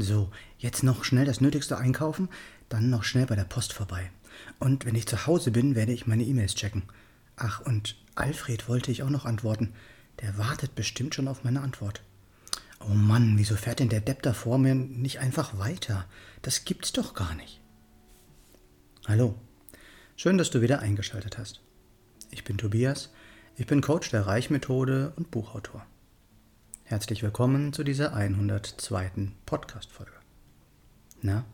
So, jetzt noch schnell das Nötigste einkaufen, dann noch schnell bei der Post vorbei. Und wenn ich zu Hause bin, werde ich meine E-Mails checken. Ach, und Alfred wollte ich auch noch antworten. Der wartet bestimmt schon auf meine Antwort. Oh Mann, wieso fährt denn der Depp da vor mir nicht einfach weiter? Das gibt's doch gar nicht. Hallo, schön, dass du wieder eingeschaltet hast. Ich bin Tobias, ich bin Coach der Reichmethode und Buchautor. Herzlich willkommen zu dieser 102. Podcast-Folge. Na,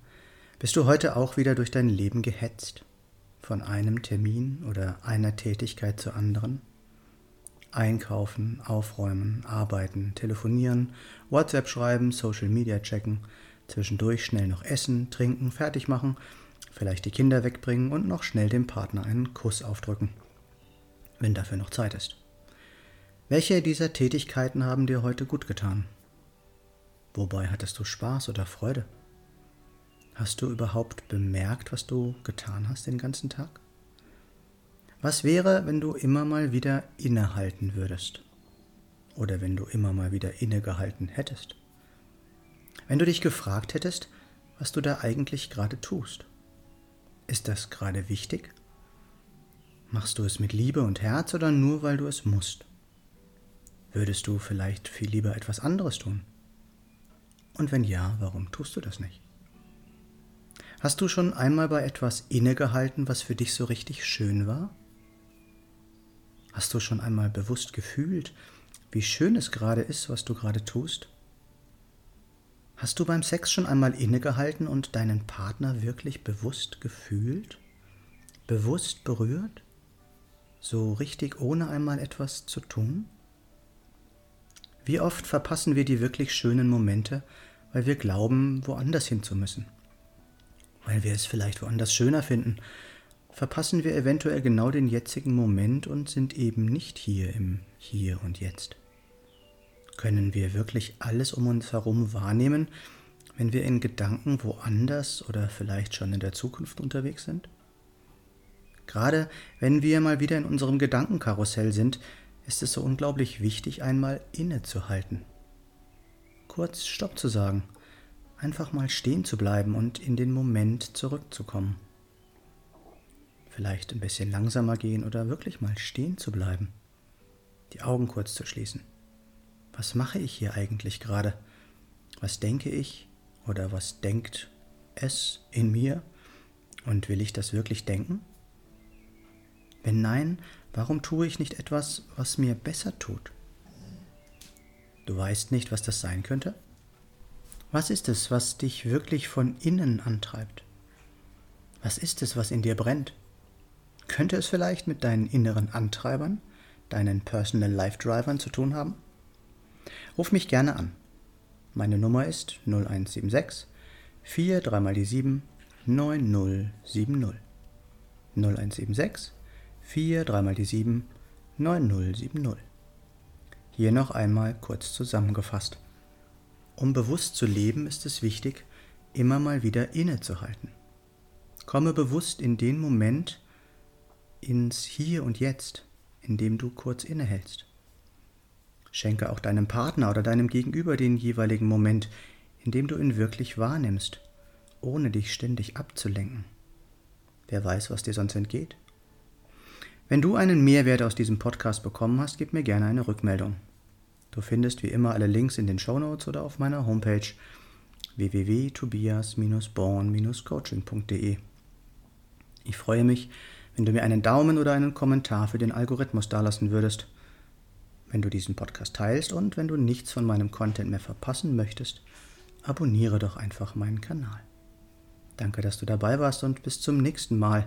bist du heute auch wieder durch dein Leben gehetzt? Von einem Termin oder einer Tätigkeit zur anderen? Einkaufen, aufräumen, arbeiten, telefonieren, WhatsApp schreiben, Social Media checken, zwischendurch schnell noch essen, trinken, fertig machen, vielleicht die Kinder wegbringen und noch schnell dem Partner einen Kuss aufdrücken, wenn dafür noch Zeit ist. Welche dieser Tätigkeiten haben dir heute gut getan? Wobei hattest du Spaß oder Freude? Hast du überhaupt bemerkt, was du getan hast den ganzen Tag? Was wäre, wenn du immer mal wieder innehalten würdest? Oder wenn du immer mal wieder innegehalten hättest? Wenn du dich gefragt hättest, was du da eigentlich gerade tust? Ist das gerade wichtig? Machst du es mit Liebe und Herz oder nur weil du es musst? Würdest du vielleicht viel lieber etwas anderes tun? Und wenn ja, warum tust du das nicht? Hast du schon einmal bei etwas innegehalten, was für dich so richtig schön war? Hast du schon einmal bewusst gefühlt, wie schön es gerade ist, was du gerade tust? Hast du beim Sex schon einmal innegehalten und deinen Partner wirklich bewusst gefühlt? Bewusst berührt? So richtig ohne einmal etwas zu tun? Wie oft verpassen wir die wirklich schönen Momente, weil wir glauben, woanders hin zu müssen? Weil wir es vielleicht woanders schöner finden, verpassen wir eventuell genau den jetzigen Moment und sind eben nicht hier im Hier und Jetzt. Können wir wirklich alles um uns herum wahrnehmen, wenn wir in Gedanken woanders oder vielleicht schon in der Zukunft unterwegs sind? Gerade wenn wir mal wieder in unserem Gedankenkarussell sind, ist es so unglaublich wichtig, einmal innezuhalten. Kurz Stopp zu sagen, einfach mal stehen zu bleiben und in den Moment zurückzukommen. Vielleicht ein bisschen langsamer gehen oder wirklich mal stehen zu bleiben. Die Augen kurz zu schließen. Was mache ich hier eigentlich gerade? Was denke ich oder was denkt es in mir? Und will ich das wirklich denken? Wenn nein, warum tue ich nicht etwas, was mir besser tut? Du weißt nicht, was das sein könnte? Was ist es, was dich wirklich von innen antreibt? Was ist es, was in dir brennt? Könnte es vielleicht mit deinen inneren Antreibern, deinen Personal Life Drivern zu tun haben? Ruf mich gerne an. Meine Nummer ist 0176 4 3 mal die 7 9070. 0176 4, 3 mal die 7, 9070. Hier noch einmal kurz zusammengefasst. Um bewusst zu leben, ist es wichtig, immer mal wieder innezuhalten. Komme bewusst in den Moment, ins Hier und Jetzt, in dem du kurz innehältst. Schenke auch deinem Partner oder deinem Gegenüber den jeweiligen Moment, in dem du ihn wirklich wahrnimmst, ohne dich ständig abzulenken. Wer weiß, was dir sonst entgeht? Wenn du einen Mehrwert aus diesem Podcast bekommen hast, gib mir gerne eine Rückmeldung. Du findest wie immer alle Links in den Show Notes oder auf meiner Homepage www.tobias-born-coaching.de. Ich freue mich, wenn du mir einen Daumen oder einen Kommentar für den Algorithmus dalassen würdest, wenn du diesen Podcast teilst und wenn du nichts von meinem Content mehr verpassen möchtest, abonniere doch einfach meinen Kanal. Danke, dass du dabei warst und bis zum nächsten Mal